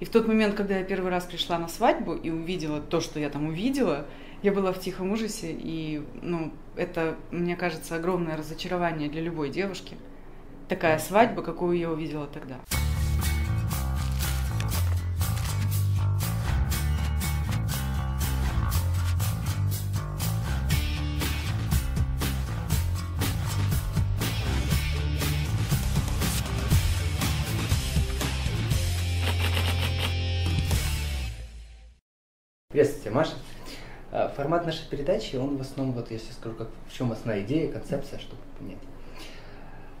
И в тот момент, когда я первый раз пришла на свадьбу и увидела то, что я там увидела, я была в тихом ужасе, и, ну, это, мне кажется, огромное разочарование для любой девушки. Такая свадьба, какую я увидела тогда. Формат нашей передачи, он в основном, вот если скажу, как, в чем основная идея, концепция, чтобы понять.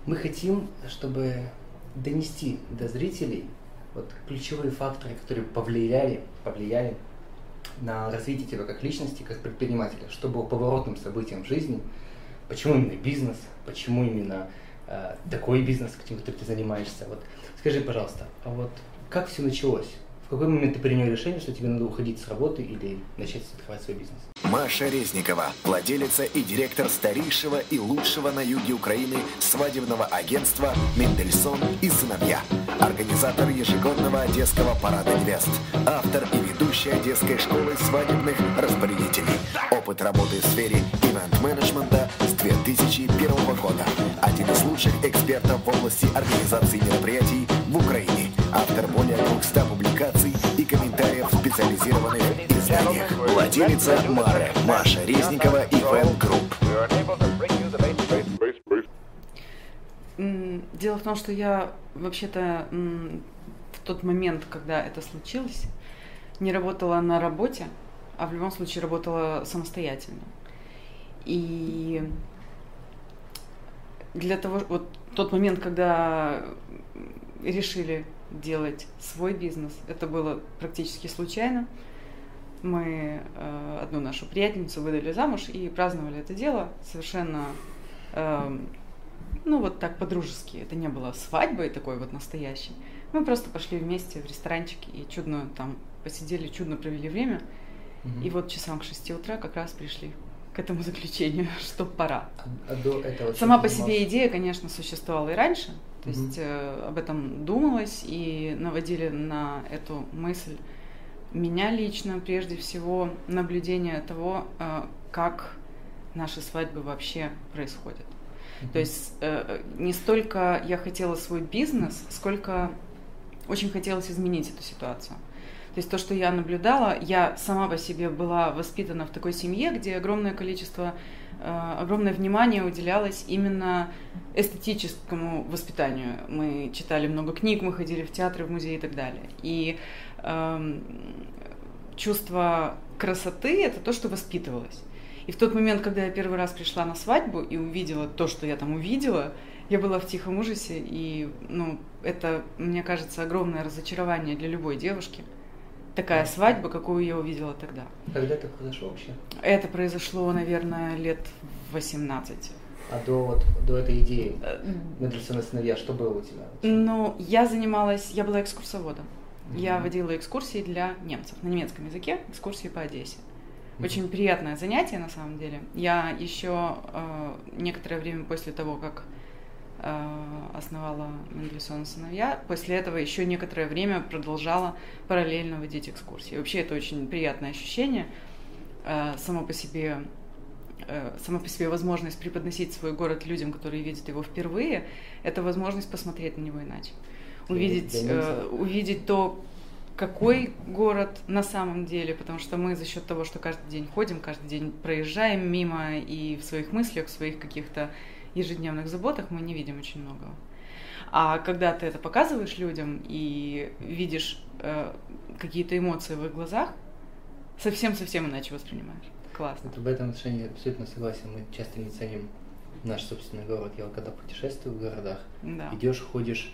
Мы хотим, чтобы донести до зрителей вот ключевые факторы, которые повлияли, повлияли на развитие тебя как личности, как предпринимателя, что было поворотным событием в жизни, почему именно бизнес, почему именно э, такой бизнес, каким ты занимаешься. Вот скажи, пожалуйста, а вот как все началось? В какой момент ты принял решение, что тебе надо уходить с работы или начать открывать свой бизнес? Маша Резникова, владелица и директор старейшего и лучшего на юге Украины свадебного агентства «Мендельсон и сыновья». Организатор ежегодного Одесского парада невест. Автор и ведущий Одесской школы свадебных распорядителей. Опыт работы в сфере ивент-менеджмента с 2001 года. Один из лучших экспертов в области организации мероприятий в Украине. Автор более 200 публикаций и комментариев в специализированных изданиях. Владелица марки Маша Резникова и Fun Group. Дело в том, что я вообще-то в тот момент, когда это случилось, не работала на работе, а в любом случае работала самостоятельно. И для того, вот тот момент, когда решили делать свой бизнес, это было практически случайно. Мы э, одну нашу приятельницу выдали замуж и праздновали это дело совершенно, э, ну вот так по-дружески. Это не было свадьбой такой вот настоящей. Мы просто пошли вместе в ресторанчик и чудно там посидели, чудно провели время. Угу. И вот часам к 6 утра как раз пришли к этому заключению, что пора. А, а до этого Сама по себе идея, конечно, существовала и раньше. То угу. есть э, об этом думалось и наводили на эту мысль меня лично, прежде всего, наблюдение того, э, как наши свадьбы вообще происходят. Mm-hmm. То есть э, не столько я хотела свой бизнес, сколько очень хотелось изменить эту ситуацию. То есть то, что я наблюдала, я сама по себе была воспитана в такой семье, где огромное количество, э, огромное внимание уделялось именно эстетическому воспитанию. Мы читали много книг, мы ходили в театры, в музеи и так далее. И э, чувство красоты это то, что воспитывалось. И в тот момент, когда я первый раз пришла на свадьбу и увидела то, что я там увидела, я была в тихом ужасе, и ну, это, мне кажется, огромное разочарование для любой девушки. Такая свадьба, какую я увидела тогда. Когда это произошло вообще? Это произошло, наверное, лет 18. А до, вот, до этой идеи медресе на сыновья, что было у тебя? Ну, я занималась, я была экскурсоводом. Mm-hmm. Я водила экскурсии для немцев на немецком языке, экскурсии по Одессе. Mm-hmm. Очень приятное занятие на самом деле. Я еще э, некоторое время после того, как э, основала Мендельсон сыновья, после этого еще некоторое время продолжала параллельно водить экскурсии. вообще это очень приятное ощущение. Э, само по себе э, сама по себе возможность преподносить свой город людям, которые видят его впервые, это возможность посмотреть на него иначе увидеть, э, увидеть то, какой город на самом деле, потому что мы за счет того, что каждый день ходим, каждый день проезжаем мимо и в своих мыслях, в своих каких-то ежедневных заботах мы не видим очень многого. А когда ты это показываешь людям и видишь э, какие-то эмоции в их глазах, совсем-совсем иначе воспринимаешь. Классно. Вот в этом отношении абсолютно согласен. Мы часто не ценим наш собственный город. Я когда путешествую в городах, да. идешь, ходишь,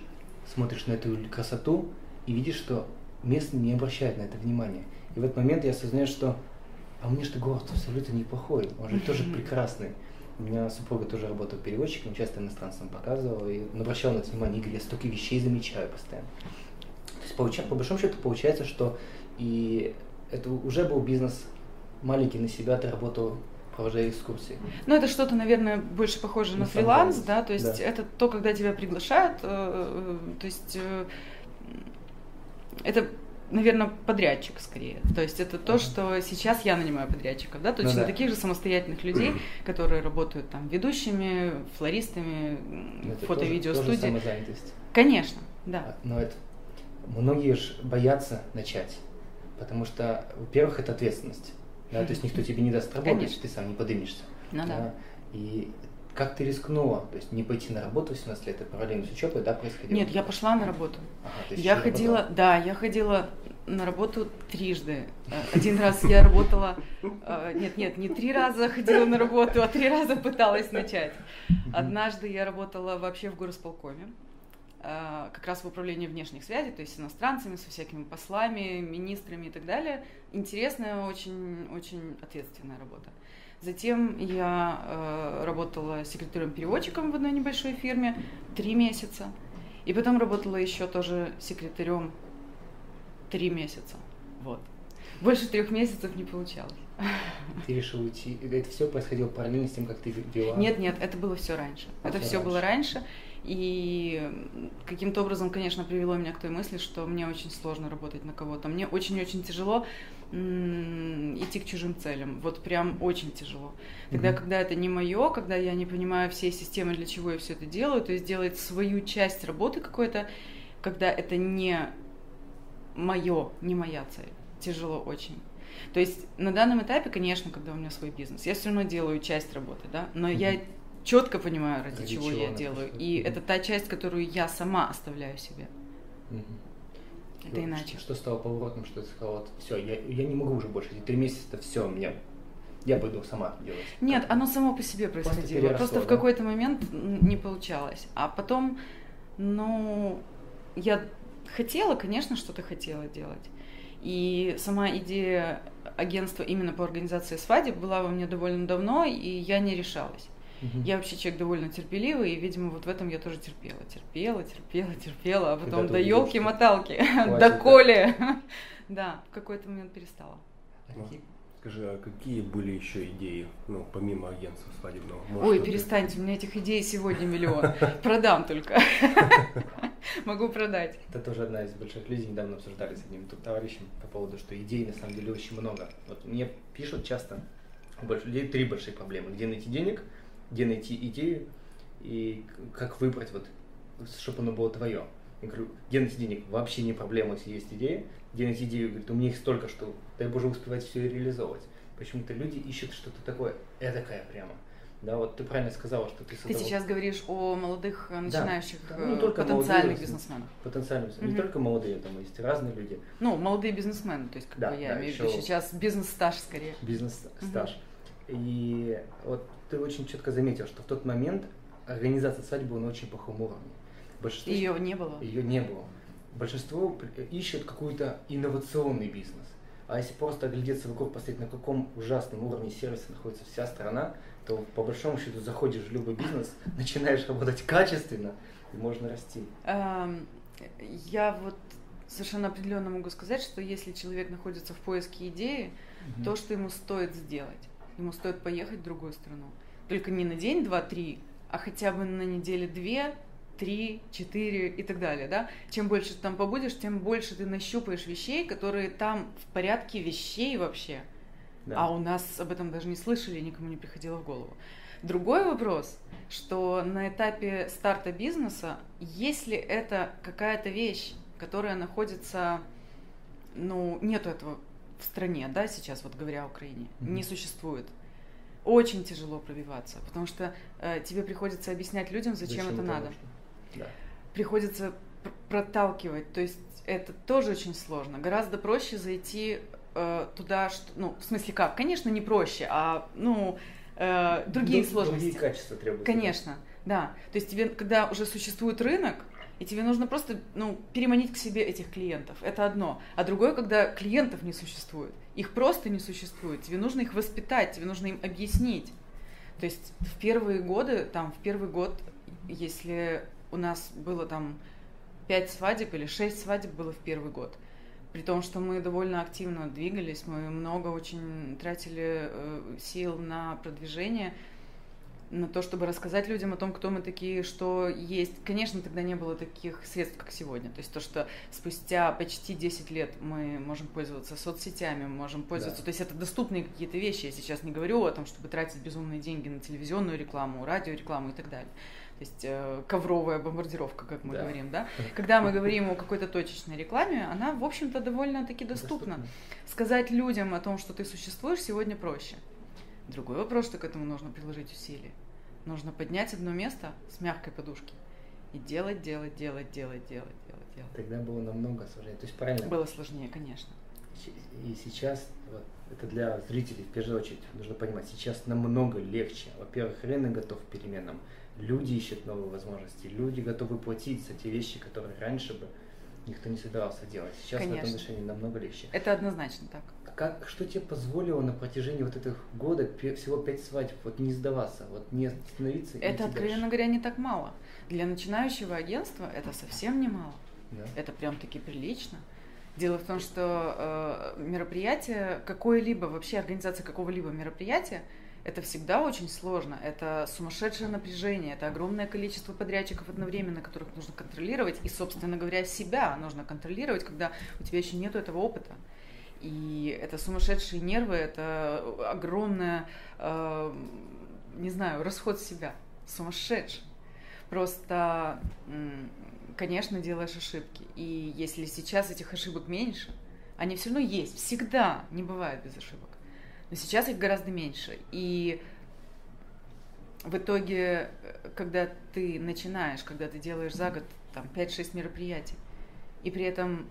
смотришь на эту красоту и видишь, что местные не обращают на это внимания. И в этот момент я осознаю, что а мне что город абсолютно неплохой, он же тоже прекрасный. У меня супруга тоже работает переводчиком, часто иностранцам показывала, и обращал на это внимание, Игорь, я столько вещей замечаю постоянно. То есть, получается, по большому счету, получается, что и это уже был бизнес маленький на себя, ты работал провожая экскурсии. Ну, это что-то, наверное, больше похоже на, на фриланс, да, то есть да. это то, когда тебя приглашают, э, э, то есть э, это наверное, подрядчик скорее. То есть это то, что сейчас я нанимаю подрядчиков, да, точно ну, да. таких же самостоятельных людей, которые работают там ведущими, флористами, фото-видео студии. Конечно, да. А, но это многие же боятся начать, потому что, во-первых, это ответственность. Да, то есть никто тебе не даст работать, Конечно. ты сам не подымешься. Ну да. да. И как ты рискнула? То есть не пойти на работу 17 лет, это параллельно с учебой, да, происходило? Нет, я пошла на работу. Ага, я ходила, работала? да, я ходила на работу трижды. Э, один раз я работала, э, нет, нет, не три раза ходила на работу, а три раза пыталась начать. Однажды я работала вообще в горосполкоме, э, как раз в управлении внешних связей, то есть с иностранцами, со всякими послами, министрами и так далее. Интересная, очень, очень ответственная работа. Затем я э, работала секретарем-переводчиком в одной небольшой фирме три месяца. И потом работала еще тоже секретарем три месяца. Вот. Больше трех месяцев не получалось. Ты решил уйти? Это все происходило параллельно с тем, как ты вела? Нет, нет, это было все раньше. А это все раньше. было раньше. И каким-то образом, конечно, привело меня к той мысли, что мне очень сложно работать на кого-то. Мне очень-очень тяжело идти к чужим целям. Вот прям очень тяжело. Тогда, mm-hmm. когда это не мое, когда я не понимаю всей системы, для чего я все это делаю, то есть делать свою часть работы какой-то, когда это не мое, не моя цель. Тяжело очень. То есть на данном этапе, конечно, когда у меня свой бизнес, я все равно делаю часть работы, да, но mm-hmm. я четко понимаю, ради, ради чего, чего я делаю. И mm-hmm. это та часть, которую я сама оставляю себе. Mm-hmm. Это что, иначе. Что стало поворотом, что ты сказала, вот, все, я, я не могу уже больше, эти три месяца, это все, мне я пойду сама делать. Нет, оно само по себе происходило. Просто, Просто в какой-то момент не получалось. А потом, ну, я хотела, конечно, что-то хотела делать. И сама идея агентства именно по организации свадеб была во мне довольно давно, и я не решалась. Угу. Я вообще человек довольно терпеливый, и, видимо, вот в этом я тоже терпела. Терпела, терпела, терпела, а потом до елки-моталки, до коли. Да, в какой-то момент перестала. Скажи, а какие были еще идеи, ну, помимо агентства свадебного? Может, Ой, перестаньте, у меня этих идей сегодня миллион. Продам только. Могу продать. Это тоже одна из больших людей, недавно обсуждали с одним товарищем по поводу, что идей на самом деле очень много. Вот мне пишут часто у людей три большие проблемы. Где найти денег, где найти идею и как выбрать, вот, чтобы оно было твое. Я говорю, где найти денег? Вообще не проблема, если есть идея. Где найти идею? Говорит, у меня их столько, что дай Боже успевать все реализовывать. Почему-то люди ищут что-то такое, эдакое прямо. Да, вот ты правильно сказала, что ты. Ты сейчас говоришь о молодых начинающих да, да. Ну, только потенциальных молодые, бизнесменах. Потенциальных, mm-hmm. не только молодые, там есть разные люди. Ну, молодые бизнесмены, то есть как да, бы я да, имею в виду сейчас бизнес-стаж скорее. Бизнес-стаж. Mm-hmm. И вот ты очень четко заметил, что в тот момент организация свадьбы была на очень плохом уровне. Большинство, ее не было. Ее не было. Большинство ищет какой-то инновационный бизнес. А если просто оглядеться вокруг, посмотреть, на каком ужасном уровне сервиса находится вся страна, то по большому счету заходишь в любой бизнес, начинаешь работать качественно, и можно расти. Эм, я вот совершенно определенно могу сказать, что если человек находится в поиске идеи, угу. то, что ему стоит сделать, ему стоит поехать в другую страну. Только не на день, два, три, а хотя бы на неделе две, три, четыре и так далее, да. Чем больше ты там побудешь, тем больше ты нащупаешь вещей, которые там в порядке вещей вообще. Да. А у нас об этом даже не слышали, никому не приходило в голову. Другой вопрос, что на этапе старта бизнеса, если это какая-то вещь, которая находится, ну, нету этого в стране, да, сейчас, вот говоря о Украине, mm-hmm. не существует, очень тяжело пробиваться, потому что э, тебе приходится объяснять людям, зачем, зачем это, надо. Да. Приходится пр- проталкивать, то есть это тоже очень сложно. Гораздо проще зайти э, туда, что, ну, в смысле как? Конечно, не проще, а, ну, э, другие Друг, сложности. Другие качества требуются. Конечно, да. То есть тебе, когда уже существует рынок, и тебе нужно просто ну, переманить к себе этих клиентов. Это одно. А другое, когда клиентов не существует. Их просто не существует. Тебе нужно их воспитать, тебе нужно им объяснить. То есть в первые годы, там, в первый год, если у нас было там пять свадеб или шесть свадеб было в первый год, при том, что мы довольно активно двигались, мы много очень тратили э, сил на продвижение, на то, чтобы рассказать людям о том, кто мы такие, что есть. Конечно, тогда не было таких средств, как сегодня. То есть то, что спустя почти 10 лет мы можем пользоваться соцсетями, можем пользоваться... Да. То есть это доступные какие-то вещи. Я сейчас не говорю о том, чтобы тратить безумные деньги на телевизионную рекламу, радиорекламу и так далее. То есть э, ковровая бомбардировка, как мы да. говорим, да? Когда мы говорим о какой-то точечной рекламе, она, в общем-то, довольно-таки доступна. доступна. Сказать людям о том, что ты существуешь, сегодня проще. Другой вопрос, что к этому нужно приложить усилия. Нужно поднять одно место с мягкой подушки и делать, делать, делать, делать, делать, делать, делать. Тогда было намного сложнее. То есть правильно? Было сложнее, конечно. И сейчас, вот, это для зрителей в первую очередь, нужно понимать, сейчас намного легче. Во-первых, рынок готов к переменам, люди ищут новые возможности, люди готовы платить за те вещи, которые раньше бы никто не собирался делать. Сейчас Конечно. в этом отношении намного легче. Это однозначно так как, что тебе позволило на протяжении вот этих года, всего пять свадеб, вот не сдаваться, вот не остановиться? Это, откровенно дальше? говоря, не так мало. Для начинающего агентства это совсем не мало. Да? Это прям таки прилично. Дело в том, что э, мероприятие, какое-либо, вообще организация какого-либо мероприятия, это всегда очень сложно. Это сумасшедшее напряжение, это огромное количество подрядчиков одновременно, которых нужно контролировать. И, собственно говоря, себя нужно контролировать, когда у тебя еще нет этого опыта. И это сумасшедшие нервы, это огромное, э, не знаю, расход себя, сумасшедший. Просто, конечно, делаешь ошибки. И если сейчас этих ошибок меньше, они все равно есть, всегда не бывает без ошибок. Но сейчас их гораздо меньше. И в итоге, когда ты начинаешь, когда ты делаешь за год там 5-6 мероприятий, и при этом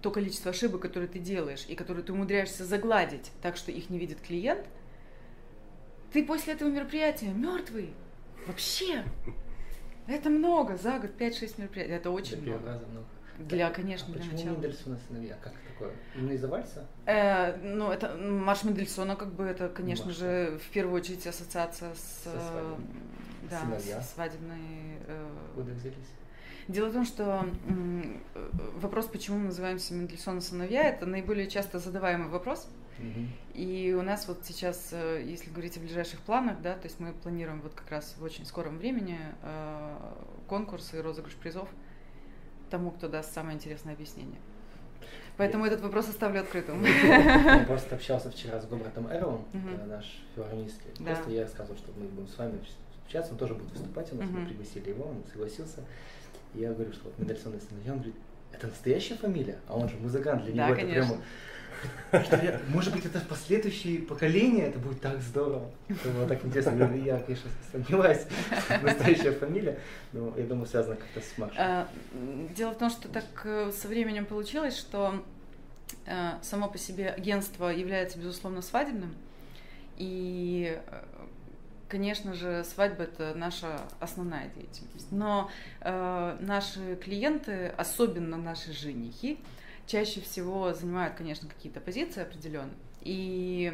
то количество ошибок, которые ты делаешь, и которые ты умудряешься загладить так, что их не видит клиент, ты после этого мероприятия мертвый. Вообще. Это много. За год 5-6 мероприятий. Это очень много. Много. Для, конечно, а для почему начала. Мендельсона сыновья? Как такое? Именно из-за вальса? Э, ну, это Маш Мендельсона, как бы, это, конечно Маша. же, в первую очередь ассоциация с, Со да, Сыновья. с свадебной... Э, Куда взялись? Дело в том, что вопрос, почему мы называемся Мендельсона сыновья, это наиболее часто задаваемый вопрос. И у нас вот сейчас, э, если говорить о ближайших планах, да, то есть мы планируем вот как раз в очень скором времени э, конкурс и розыгрыш призов тому, кто даст самое интересное объяснение. Поэтому я... этот вопрос оставлю открытым. Я просто общался вчера с Гобратом Эрлом, наш филармонистский. Просто я рассказывал, что мы будем с вами общаться, он тоже будет выступать у нас, мы пригласили его, он согласился. И я говорю, что вот Мендельсон он говорит, это настоящая фамилия? А он же музыкант, для да, него конечно. это прямо... Может быть, это последующие поколения, это будет так здорово. Это было так интересно. Я, конечно, сомневаюсь, настоящая фамилия, но я думаю, связано как-то с Машей. А, дело в том, что так э, со временем получилось, что э, само по себе агентство является, безусловно, свадебным, и э, конечно же, свадьба это наша основная деятельность. Но э, наши клиенты, особенно наши женихи, чаще всего занимают, конечно, какие-то позиции определенные. И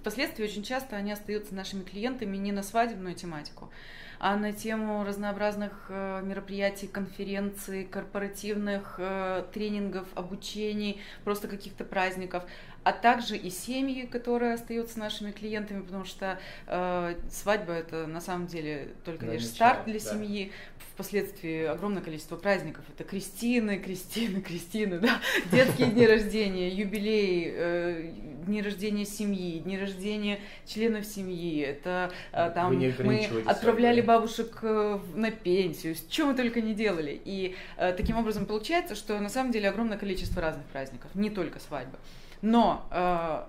впоследствии очень часто они остаются нашими клиентами не на свадебную тематику, а на тему разнообразных э, мероприятий, конференций, корпоративных э, тренингов, обучений, просто каких-то праздников а также и семьи, которые остаются нашими клиентами, потому что э, свадьба это на самом деле только да, лишь начало, старт для да. семьи. Впоследствии огромное количество праздников. Это крестины, крестины, крестины, да, детские дни рождения, юбилеи, э, дни рождения семьи, дни рождения членов семьи. Это э, там мы отправляли бабушек э, на пенсию, что мы только не делали. И э, таким образом получается, что на самом деле огромное количество разных праздников, не только свадьбы. Но э,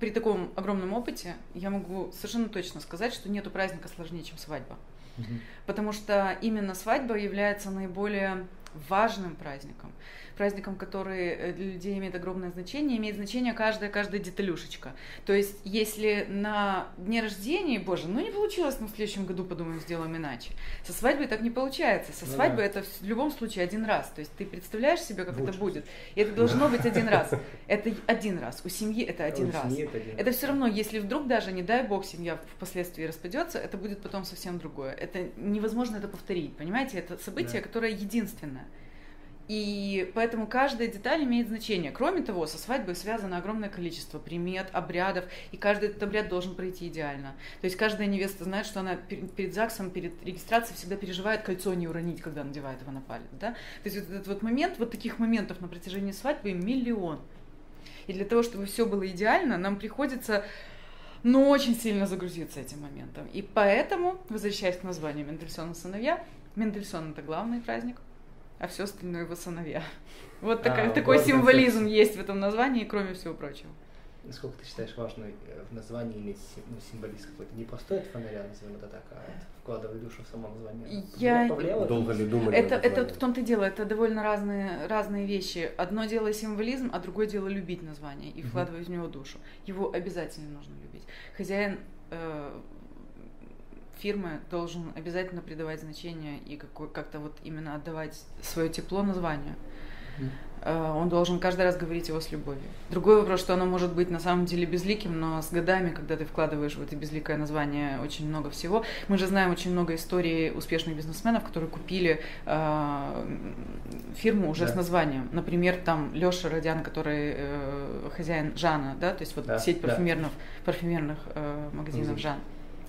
при таком огромном опыте я могу совершенно точно сказать, что нету праздника сложнее, чем свадьба. Угу. Потому что именно свадьба является наиболее важным праздником праздником, который э, для людей имеет огромное значение, имеет значение каждая, каждая деталюшечка. То есть, если на дне рождения, боже, ну не получилось, но в следующем году, подумаем, сделаем иначе. Со свадьбой так не получается. Со ну, свадьбой да. это в любом случае один раз. То есть, ты представляешь себе, как Лучше. это будет. И это должно быть один раз. Это один раз. У семьи это один раз. Это, все равно, если вдруг даже, не дай бог, семья впоследствии распадется, это будет потом совсем другое. Это невозможно это повторить, понимаете? Это событие, которое единственное. И поэтому каждая деталь имеет значение. Кроме того, со свадьбой связано огромное количество примет, обрядов, и каждый этот обряд должен пройти идеально. То есть каждая невеста знает, что она перед ЗАГСом, перед регистрацией всегда переживает кольцо не уронить, когда надевает его на палец. Да? То есть вот этот вот момент, вот таких моментов на протяжении свадьбы миллион. И для того, чтобы все было идеально, нам приходится ну, очень сильно загрузиться этим моментом. И поэтому, возвращаясь к названию Мендельсона сыновья, Мендельсон это главный праздник, а все остальное его сыновья. Вот такая, а, такой символизм концепция. есть в этом названии, кроме всего прочего. Насколько ты считаешь важно э, в названии иметь ну, символизм какой-то? Не просто от фонаря, назовем это так, а вкладывать душу в само название. Я... Повлияло Долго ли думали? Это, это в том-то и дело, это довольно разные, разные вещи. Одно дело символизм, а другое дело любить название и вкладывать uh-huh. в него душу. Его обязательно нужно любить. Хозяин э, фирмы должен обязательно придавать значение и как-то вот именно отдавать свое тепло названию. Э, он должен каждый раз говорить его с любовью. Другой вопрос, что оно может быть на самом деле безликим, но с годами, когда ты вкладываешь в это безликое название очень много всего, мы же знаем очень много историй успешных бизнесменов, которые купили э, фирму уже да. с названием. Например, там Леша Родян, который э, хозяин Жана, да, то есть вот да, сеть парфюмерных, да. парфюмерных э, магазинов. Жан.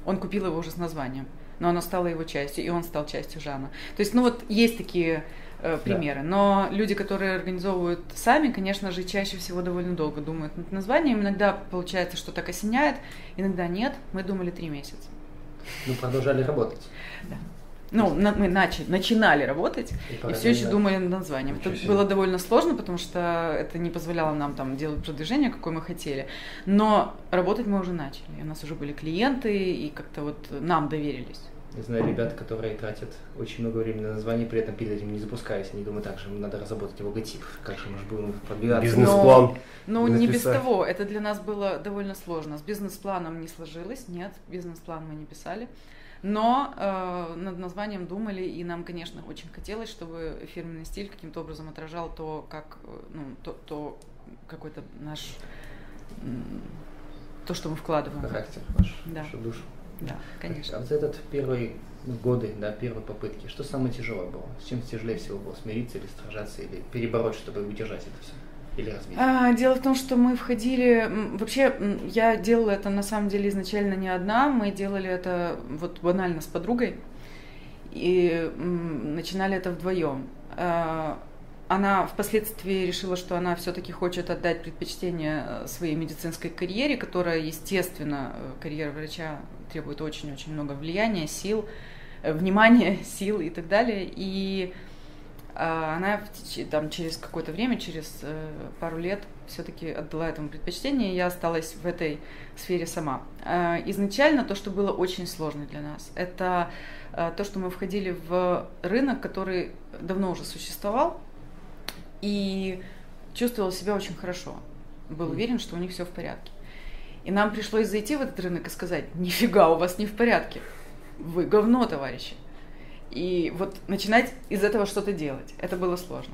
Он купил его уже с названием, но оно стало его частью, и он стал частью Жана. То есть, ну вот есть такие э, примеры. Да. Но люди, которые организовывают сами, конечно же, чаще всего довольно долго думают над названием. Иногда получается, что так осеняет, иногда нет. Мы думали три месяца. Ну, продолжали работать. Да. Ну, на, мы начали, начинали работать и, и все еще да. думали над названием. Ничего это себе. было довольно сложно, потому что это не позволяло нам там делать продвижение, какое мы хотели. Но работать мы уже начали. У нас уже были клиенты, и как-то вот нам доверились. Я знаю ребят, которые тратят очень много времени на название, при этом перед этим не запускаясь. Они думают, так же, надо разработать логотип, как же мы же будем продвигаться. Бизнес-план. Ну, не без того. Это для нас было довольно сложно. С бизнес-планом не сложилось, нет, бизнес-план мы не писали. Но э, над названием думали, и нам, конечно, очень хотелось, чтобы фирменный стиль каким-то образом отражал то, как, э, ну, то, то какой-то наш, то, что мы вкладываем. Характер ваш, да. вашу душу. Да, конечно. А вот этот первый годы, да, первой попытки, что самое тяжелое было? С чем тяжелее всего было? Смириться или сражаться, или перебороть, чтобы удержать это все? Или развить? А, дело в том, что мы входили... Вообще, я делала это на самом деле изначально не одна. Мы делали это вот банально с подругой. И начинали это вдвоем. А, она впоследствии решила, что она все-таки хочет отдать предпочтение э, своей медицинской карьере, которая, естественно, э, карьера врача требует очень-очень много влияния, сил, э, внимания, сил и так далее. И она там, через какое-то время, через пару лет, все-таки отдала этому предпочтение, и я осталась в этой сфере сама. А, изначально то, что было очень сложно для нас, это то, что мы входили в рынок, который давно уже существовал, и чувствовал себя очень хорошо. Был уверен, что у них все в порядке. И нам пришлось зайти в этот рынок и сказать, нифига, у вас не в порядке. Вы говно, товарищи. И вот начинать из этого что-то делать, это было сложно.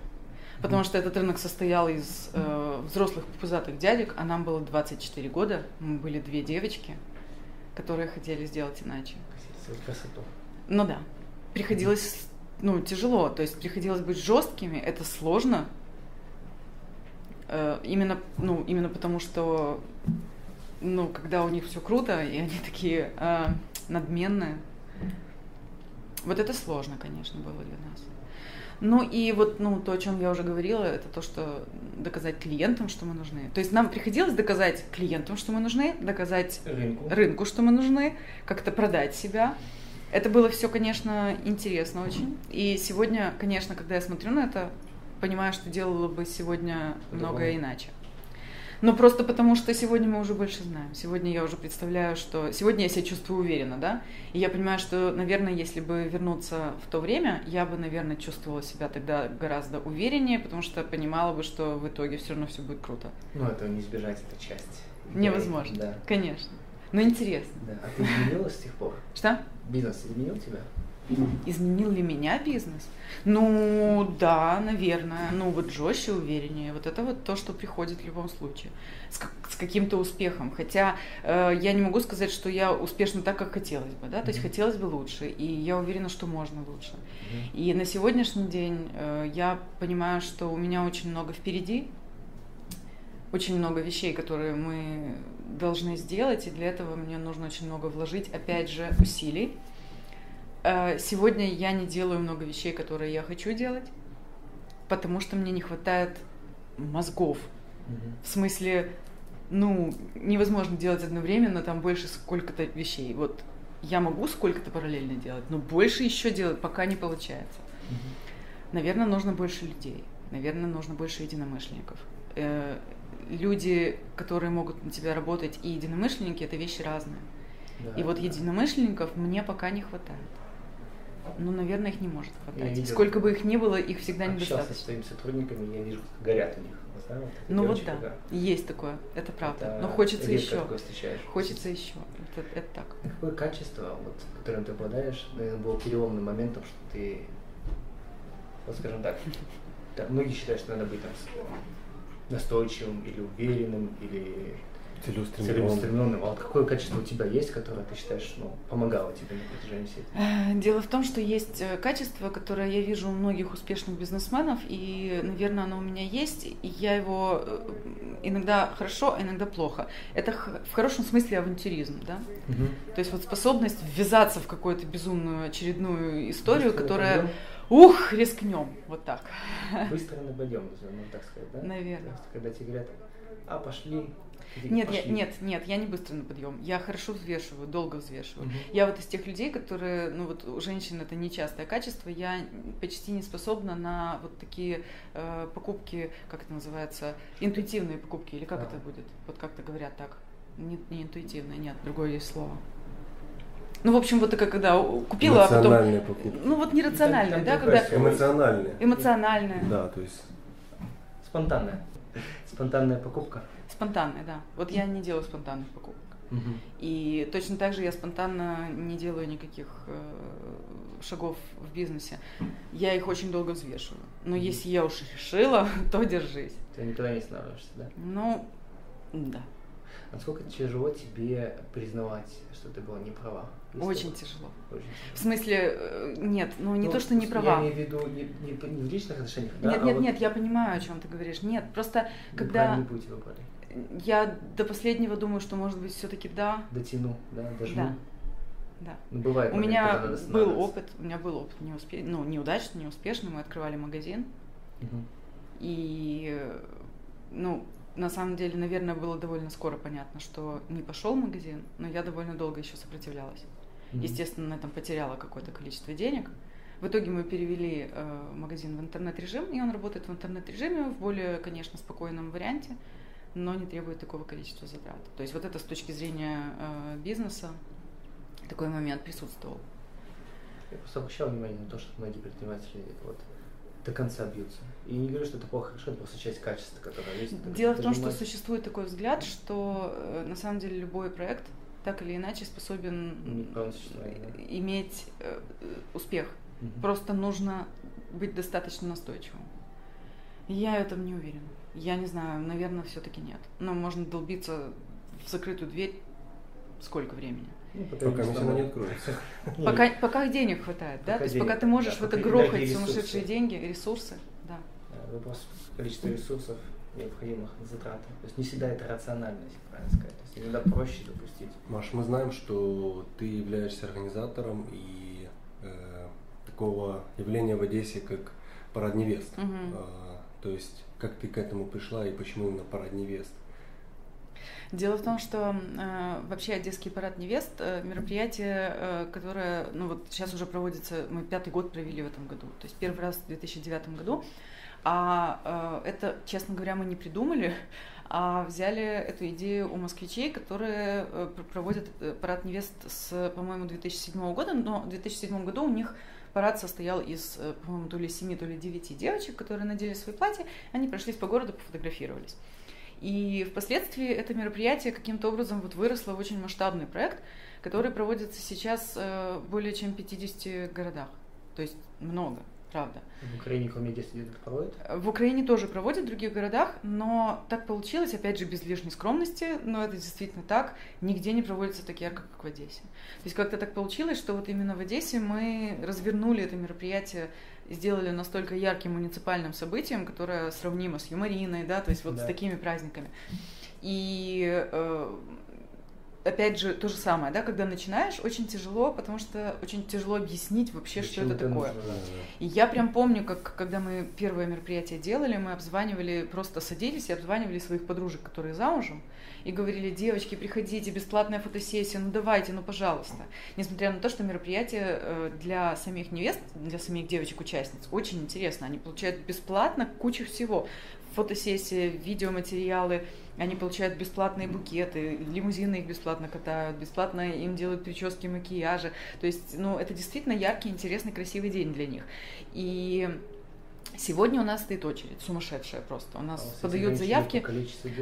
Потому что этот рынок состоял из э, взрослых пузатых дядек, а нам было 24 года, мы были две девочки, которые хотели сделать иначе. Красоту. Ну да. Приходилось ну, тяжело. То есть приходилось быть жесткими, это сложно. Э, именно, ну, именно потому что, ну, когда у них все круто, и они такие э, надменные. Вот это сложно, конечно, было для нас. Ну и вот ну, то, о чем я уже говорила, это то, что доказать клиентам, что мы нужны. То есть нам приходилось доказать клиентам, что мы нужны, доказать рынку, рынку что мы нужны, как-то продать себя. Это было все, конечно, интересно очень. И сегодня, конечно, когда я смотрю на это, понимаю, что делала бы сегодня многое иначе. Но просто потому, что сегодня мы уже больше знаем. Сегодня я уже представляю, что... Сегодня я себя чувствую уверенно, да? И я понимаю, что, наверное, если бы вернуться в то время, я бы, наверное, чувствовала себя тогда гораздо увереннее, потому что понимала бы, что в итоге все равно все будет круто. Ну, это не избежать, это часть. Невозможно. Да. Конечно. Но интересно. Да. А ты изменилась с тех пор? Что? Бизнес изменил тебя? Изменил ли меня бизнес? Ну, да, наверное. Ну, вот жестче, увереннее. Вот это вот то, что приходит в любом случае. С, как, с каким-то успехом. Хотя э, я не могу сказать, что я успешна так, как хотелось бы. Да? То есть хотелось бы лучше. И я уверена, что можно лучше. И на сегодняшний день э, я понимаю, что у меня очень много впереди. Очень много вещей, которые мы должны сделать. И для этого мне нужно очень много вложить, опять же, усилий сегодня я не делаю много вещей, которые я хочу делать, потому что мне не хватает мозгов. В смысле, ну, невозможно делать одновременно там больше сколько-то вещей. Вот я могу сколько-то параллельно делать, но больше еще делать пока не получается. Наверное, нужно больше людей. Наверное, нужно больше единомышленников. Э, люди, которые могут на тебя работать, и единомышленники это вещи разные. Да, и вот да. единомышленников мне пока не хватает. Ну, наверное, их не может хватать. Видел, Сколько бы их ни было, их всегда недостаточно. с своими сотрудниками, я вижу, как горят у них. Да, вот ну вот да, горят. есть такое, это правда. Это Но хочется еще. Хочется еще. Это, это так. Какое качество, вот, которым ты обладаешь, наверное, было переломным моментом, что ты, вот скажем так, да, многие считают, что надо быть там настойчивым или уверенным, или целеустремленным. целеустремленным. А вот какое качество у тебя есть, которое ты считаешь, ну, помогало тебе на протяжении всей этой? Дело в том, что есть э, качество, которое я вижу у многих успешных бизнесменов, и, наверное, оно у меня есть, и я его э, иногда хорошо, а иногда плохо. Это в хорошем смысле авантюризм, да? Угу. То есть вот способность ввязаться в какую-то безумную очередную историю, Быстро которая... Ух, рискнем, вот так. Быстро нападем, можно так сказать, да? Наверное. Когда тебе говорят, а пошли, нет, я, нет, нет, я не быстро на подъем. Я хорошо взвешиваю, долго взвешиваю. Угу. Я вот из тех людей, которые, ну вот у женщин это нечастое качество, я почти не способна на вот такие э, покупки, как это называется, интуитивные покупки, или как а. это будет? Вот как-то говорят так. Не, не интуитивные, нет, другое есть слово. Ну, в общем, вот такая, когда купила, а потом... покупки. Ну, вот нерациональные, да, когда... Эмоциональные. Эмоциональные. Да, то есть... Спонтанная. Спонтанная покупка. Спонтанная, да. Вот я не делаю спонтанных покупок. Угу. И точно так же я спонтанно не делаю никаких э, шагов в бизнесе. Я их очень долго взвешиваю. Но угу. если я уж решила, то держись. Ты никогда не останавливаешься, да? Ну, да. Насколько тяжело тебе признавать, что ты была не права? Очень тяжело. Очень тяжело. В смысле, э, нет, ну не ну, то, что не права. Я имею в виду не, не, не в личных отношениях, да? Нет, а нет, вот нет, я понимаю, о чем ты говоришь. Нет, просто когда... путь выбрали. Я до последнего думаю, что может быть все-таки да. Дотяну, да, дожму. Да. Да. Ну, бывает. У меня был опыт, у меня был опыт неуспе... ну, неудачный, неуспешный. Мы открывали магазин. Угу. И, ну, на самом деле, наверное, было довольно скоро понятно, что не пошел магазин, но я довольно долго еще сопротивлялась. Mm-hmm. Естественно, на этом потеряла какое-то количество денег. В итоге мы перевели э, магазин в интернет-режим, и он работает в интернет-режиме в более, конечно, спокойном варианте, но не требует такого количества затрат. То есть вот это с точки зрения э, бизнеса такой момент присутствовал. Я просто обращал внимание на то, что многие предприниматели вот, до конца бьются. И не говорю, что это плохо, хорошо, это просто часть качества, которое есть. Дело в том, что существует такой взгляд, что э, на самом деле любой проект так или иначе способен иметь э, успех. Угу. Просто нужно быть достаточно настойчивым. Я в этом не уверена. Я не знаю, наверное, все-таки нет. Но можно долбиться в закрытую дверь сколько времени? Ну, пока пока она не откроется. Пока, пока денег хватает, да? То есть пока ты можешь да, в это грохать сумасшедшие деньги, ресурсы, да. Вопрос количества ресурсов необходимых затрат. То есть не всегда это рационально, если правильно сказать. То есть иногда проще допустить. Маш, мы знаем, что ты являешься организатором и э, такого явления в Одессе, как парад невест. Угу. То есть как ты к этому пришла и почему именно парад невест? Дело в том, что э, вообще Одесский парад невест э, мероприятие, э, которое, ну вот сейчас уже проводится, мы пятый год провели в этом году, то есть первый раз в 2009 году. А э, это, честно говоря, мы не придумали, а взяли эту идею у москвичей, которые э, проводят э, парад невест с, по-моему, 2007 года, но в 2007 году у них парад состоял из, по-моему, то ли 7, то ли 9 девочек, которые надели свои платья, они прошлись по городу, пофотографировались. И впоследствии это мероприятие каким-то образом вот выросло в очень масштабный проект, который проводится сейчас э, более чем в 50 городах. То есть много правда. В Украине Одессы это проводят? В Украине тоже проводят, в других городах, но так получилось, опять же, без лишней скромности, но это действительно так, нигде не проводится так ярко, как в Одессе. То есть как-то так получилось, что вот именно в Одессе мы развернули это мероприятие, сделали настолько ярким муниципальным событием, которое сравнимо с юмориной, да, то есть вот да. с такими праздниками. И э, опять же, то же самое, да, когда начинаешь, очень тяжело, потому что очень тяжело объяснить вообще, Зачем что это такое. Нужно, да, да. И я прям помню, как когда мы первое мероприятие делали, мы обзванивали, просто садились и обзванивали своих подружек, которые замужем, и говорили, девочки, приходите, бесплатная фотосессия, ну давайте, ну пожалуйста. Несмотря на то, что мероприятие э, для самих невест, для самих девочек-участниц очень интересно. Они получают бесплатно кучу всего. Фотосессия, видеоматериалы, они получают бесплатные букеты, лимузины их бесплатно катают, бесплатно им делают прически, макияжи. То есть, ну, это действительно яркий, интересный, красивый день для них. И Сегодня у нас стоит очередь, сумасшедшая просто. У нас а подают заявки.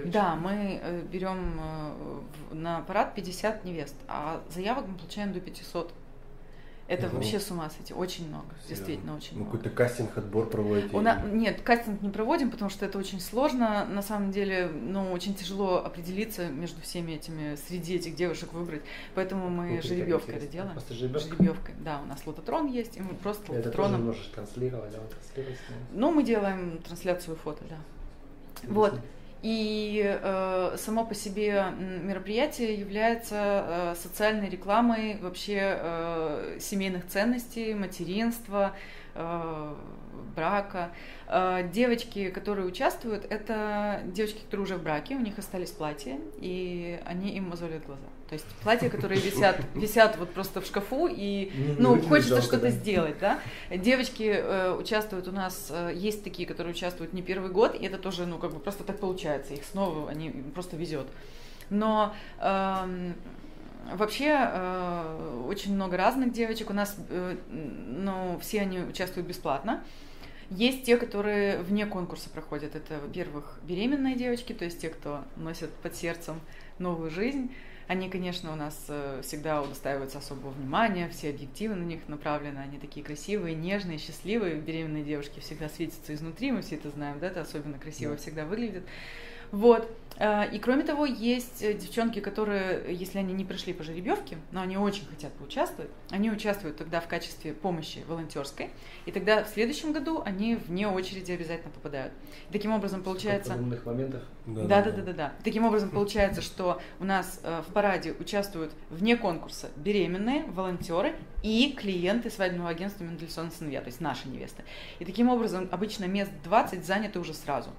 Да, мы э, берем э, на парад 50 невест, а заявок мы получаем до 500. Это угу. вообще с ума сойти. Очень много. Серьезно. Действительно, очень ну, много. Какой-то кастинг, отбор проводите? У нас, нет, кастинг не проводим, потому что это очень сложно. На самом деле, ну, очень тяжело определиться между всеми этими, среди этих девушек выбрать. Поэтому мы Какой жеребьевкой это делаем. Просто жеребьевка? Жеребьевкой, да. У нас лототрон есть, и мы просто это лототроном... тоже можешь транслировать, да? Транслировать, ну, мы делаем трансляцию фото, да. Вот. И э, само по себе мероприятие является э, социальной рекламой вообще э, семейных ценностей, материнства, э, брака. Э, девочки, которые участвуют, это девочки, которые уже в браке, у них остались платья, и они им мозолят глаза. То есть платья, которые висят, висят вот просто в шкафу, и ну, хочется что-то сделать, да. Девочки э, участвуют у нас, э, есть такие, которые участвуют не первый год, и это тоже, ну, как бы просто так получается, их снова, они просто везет. Но э, Вообще э, очень много разных девочек. У нас, э, ну, все они участвуют бесплатно. Есть те, которые вне конкурса проходят. Это, во-первых, беременные девочки, то есть те, кто носят под сердцем новую жизнь. Они, конечно, у нас э, всегда удостаиваются особого внимания, все объективы на них направлены, они такие красивые, нежные, счастливые. Беременные девушки всегда светятся изнутри, мы все это знаем, да, это особенно красиво да. всегда выглядит. Вот. А, и кроме того, есть э, девчонки, которые, если они не пришли по жеребьевке, но они очень хотят поучаствовать, они участвуют тогда в качестве помощи волонтерской, и тогда в следующем году они вне очереди обязательно попадают. И таким образом получается... моментов. Да, да, да, да, да. Таким образом получается, что у нас э, в параде участвуют вне конкурса беременные, волонтеры и клиенты свадебного агентства Мендельсон Сыновья, то есть наши невесты. И таким образом обычно мест 20 заняты уже сразу.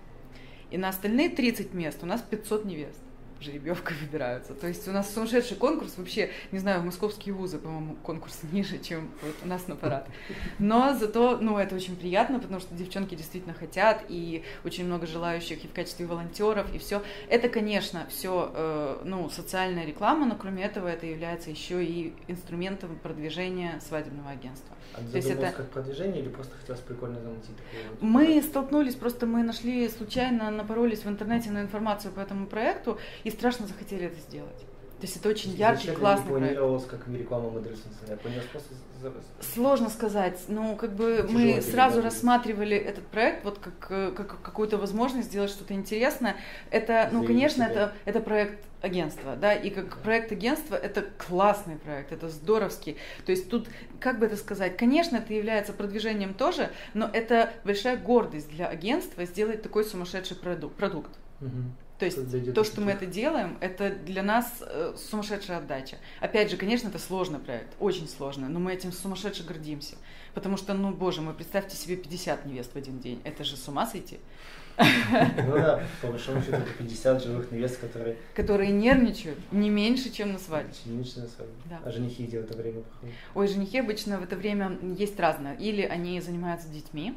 И на остальные 30 мест у нас 500 невест жеребьевкой выбираются. То есть у нас сумасшедший конкурс. Вообще, не знаю, московские вузы, по-моему, конкурс ниже, чем вот у нас на парад. Но зато, ну, это очень приятно, потому что девчонки действительно хотят, и очень много желающих и в качестве волонтеров, и все. Это, конечно, все, э, ну, социальная реклама, но кроме этого это является еще и инструментом продвижения свадебного агентства. А То есть это как продвижение или просто хотелось прикольно замутить такое? Мы столкнулись, просто мы нашли случайно, напоролись в интернете на информацию по этому проекту и страшно захотели это сделать. То есть это очень яркий, классный не планировалось как реклама Модерсонса? Я понял, просто... Сложно сказать. Ну, как бы Тяжело мы сразу рассматривали этот проект вот как, как какую-то возможность сделать что-то интересное. Это, ну, конечно, это, это проект агентства, да, и как проект агентства это классный проект, это здоровский. То есть тут, как бы это сказать, конечно, это является продвижением тоже, но это большая гордость для агентства сделать такой сумасшедший продукт. продукт. Угу. То есть то, что мы это делаем, это для нас э, сумасшедшая отдача. Опять же, конечно, это сложный проект, очень сложный, но мы этим сумасшедше гордимся. Потому что, ну, боже мой, представьте себе 50 невест в один день. Это же с ума сойти. Ну да, по большому счету это 50 живых невест, которые... Которые нервничают не меньше, чем на свадьбе. Не меньше на свадьбе. Да. А женихи где в это время проходят? Ой, женихи обычно в это время есть разное. Или они занимаются детьми,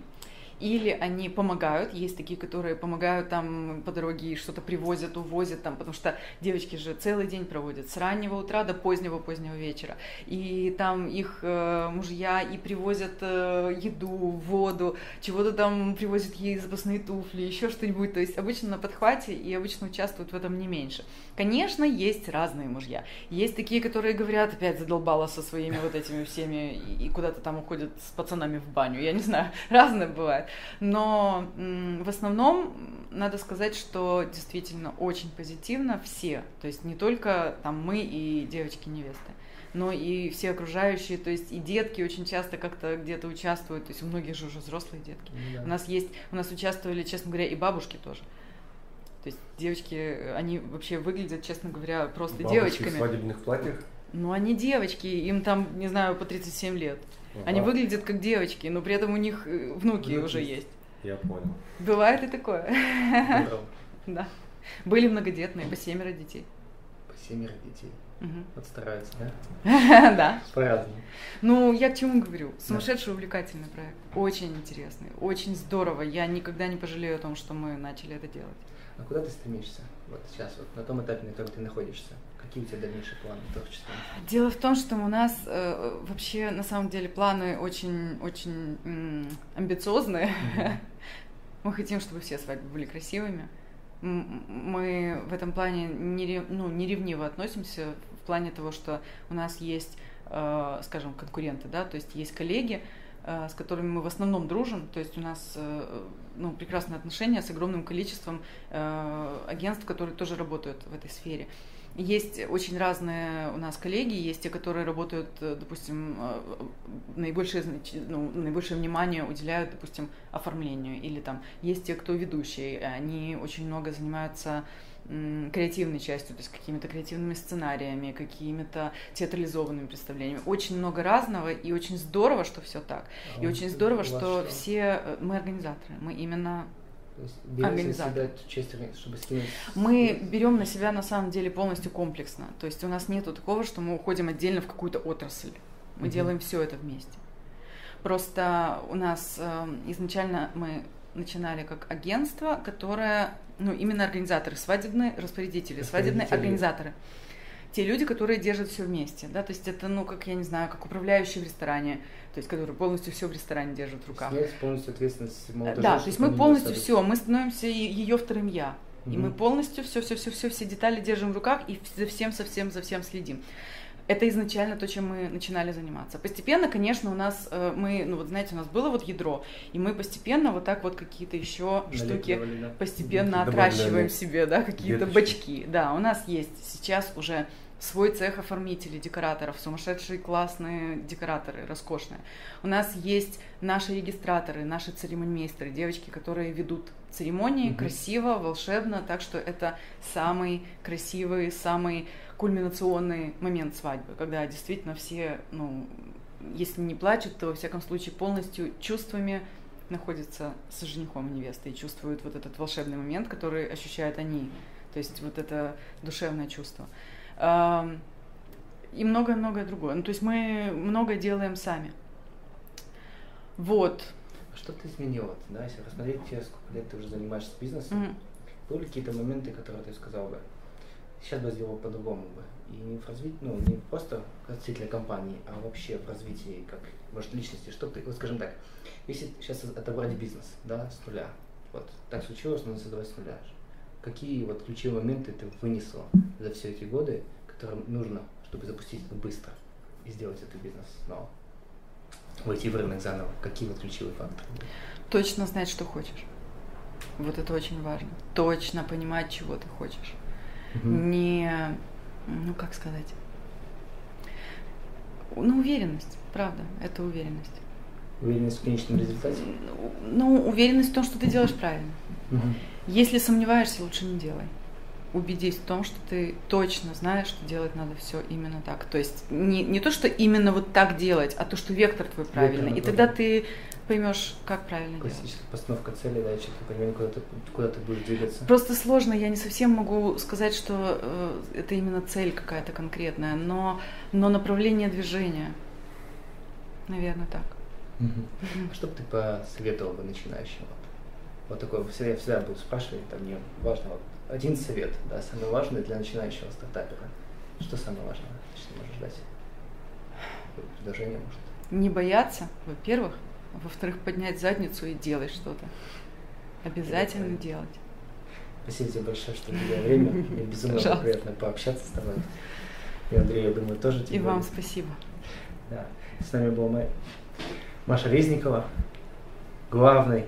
или они помогают, есть такие, которые помогают там по дороге и что-то привозят, увозят там, потому что девочки же целый день проводят, с раннего утра до позднего-позднего вечера, и там их э, мужья и привозят э, еду, воду, чего-то там привозят ей запасные туфли, еще что-нибудь, то есть обычно на подхвате и обычно участвуют в этом не меньше. Конечно, есть разные мужья, есть такие, которые говорят, опять задолбала со своими вот этими всеми и, куда-то там уходят с пацанами в баню, я не знаю, разное бывает. Но в основном надо сказать, что действительно очень позитивно все, то есть не только там мы и девочки-невесты, но и все окружающие, то есть и детки очень часто как-то где-то участвуют, то есть у многих же уже взрослые детки. Да. У нас есть, у нас участвовали, честно говоря, и бабушки тоже. То есть девочки, они вообще выглядят, честно говоря, просто Бабушки девочками. в свадебных платьях? Ну, они девочки, им там, не знаю, по 37 лет. Ага. Они выглядят как девочки, но при этом у них э, внуки, внуки уже есть. Я понял. Бывает и такое. Да. Были многодетные, по семеро детей. По семеро детей. Угу. Вот стараются, да? Да. По-разному. Ну, я к чему говорю? Сумасшедший увлекательный проект. Очень интересный, очень здорово. Я никогда не пожалею о том, что мы начали это делать. А куда ты стремишься? Вот сейчас, вот на том этапе, на котором ты находишься. Какие у тебя дальнейшие планы творчества? Дело в том, что у нас э, вообще на самом деле планы очень, очень м- амбициозные. Mm-hmm. Мы хотим, чтобы все свадьбы были красивыми. Мы в этом плане не, ну, не ревниво относимся в плане того, что у нас есть, э, скажем, конкуренты, да, то есть есть коллеги, э, с которыми мы в основном дружим, то есть у нас э, ну, прекрасные отношения с огромным количеством э, агентств, которые тоже работают в этой сфере. Есть очень разные у нас коллеги, есть те, которые работают, э, допустим, э, наибольшее, ну, наибольшее внимание уделяют, допустим, оформлению, или там есть те, кто ведущие, они очень много занимаются креативной частью, то есть какими-то креативными сценариями, какими-то театрализованными представлениями. Очень много разного, и очень здорово, что все так. А и очень здорово, что, что все э, мы организаторы, мы именно организатор. Часть, чтобы скинуть... Мы берем на себя на самом деле полностью комплексно. То есть у нас нету такого, что мы уходим отдельно в какую-то отрасль. Мы угу. делаем все это вместе. Просто у нас э, изначально мы начинали как агентство, которое, ну, именно организаторы, свадебные распорядители, распорядители. свадебные организаторы те люди, которые держат все вместе, да, то есть это, ну, как, я не знаю, как управляющий в ресторане, то есть которые полностью все в ресторане держат в руках. Есть полностью ответственность молодожи. Да, то есть мы полностью все, мы становимся ее вторым я. И мы полностью все, все, все, все, все детали держим в руках и за всем, совсем, за всем следим. Это изначально то, чем мы начинали заниматься. Постепенно, конечно, у нас, э, мы, ну вот знаете, у нас было вот ядро, и мы постепенно вот так вот какие-то еще штуки да. постепенно отращиваем себе, да, какие-то бачки. Да, у нас есть сейчас уже свой цех оформителей, декораторов, сумасшедшие классные декораторы, роскошные. У нас есть наши регистраторы, наши церемонмейстеры, девочки, которые ведут церемонии mm-hmm. красиво, волшебно, так что это самый красивый, самый кульминационный момент свадьбы, когда действительно все, ну, если не плачут, то во всяком случае полностью чувствами находятся с женихом и невестой и чувствуют вот этот волшебный момент, который ощущают они. То есть вот это душевное чувство и многое-многое другое. Ну, то есть мы многое делаем сами. Вот. Что ты изменила, да, если посмотреть, сколько лет ты уже занимаешься бизнесом, mm-hmm. были какие-то моменты, которые ты сказал бы, сейчас бы сделал по-другому бы. И не в развитии, ну, не просто относительно компании, а вообще в развитии, как, может, личности. Что ты, вот скажем так, если сейчас отобрать бизнес, да, с нуля, вот, так случилось, надо создавать с нуля какие вот ключевые моменты ты вынесла за все эти годы, которые нужно, чтобы запустить это быстро и сделать этот бизнес снова? Войти в рынок заново. Какие вот ключевые факторы? Точно знать, что хочешь. Вот это очень важно. Точно понимать, чего ты хочешь. Угу. Не, ну как сказать, ну уверенность, правда, это уверенность. Уверенность в конечном результате? Ну, уверенность в том, что ты делаешь правильно. Угу. Если сомневаешься, лучше не делай. Убедись в том, что ты точно знаешь, что делать надо все именно так. То есть не, не то, что именно вот так делать, а то, что вектор твой правильный. Вектор, и тогда ты поймешь, как правильно Классическая делать. постановка цели, да, четко понимание, куда ты, куда ты будешь двигаться. Просто сложно, я не совсем могу сказать, что э, это именно цель какая-то конкретная, но, но направление движения, наверное, так. Угу. Что бы ты посоветовал бы начинающим? Вот такой, я всегда буду спрашивать, там мне важно, вот один совет, да, самый важный для начинающего стартапера. Что самое важное, что можешь дать? Предложение, может? Не бояться, во-первых. Во-вторых, поднять задницу и делать что-то. Обязательно Это делать. Спасибо тебе большое, что уделил время. Мне безумно приятно пообщаться с тобой. И Андрей, я думаю, тоже тебе. И вам спасибо. Да. С нами была Маша Резникова, главный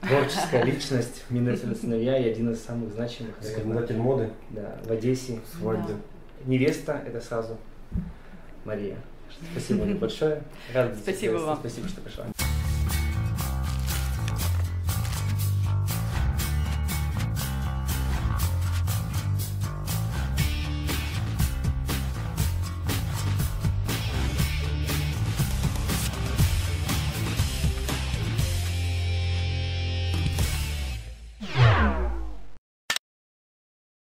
творческая личность в Минете сыновья и один из самых значимых. Законодатель моды. Да, в Одессе. Свадьбе. Да. Невеста это сразу Мария. Спасибо большое. Рад Спасибо вам. Спасибо, что пришла.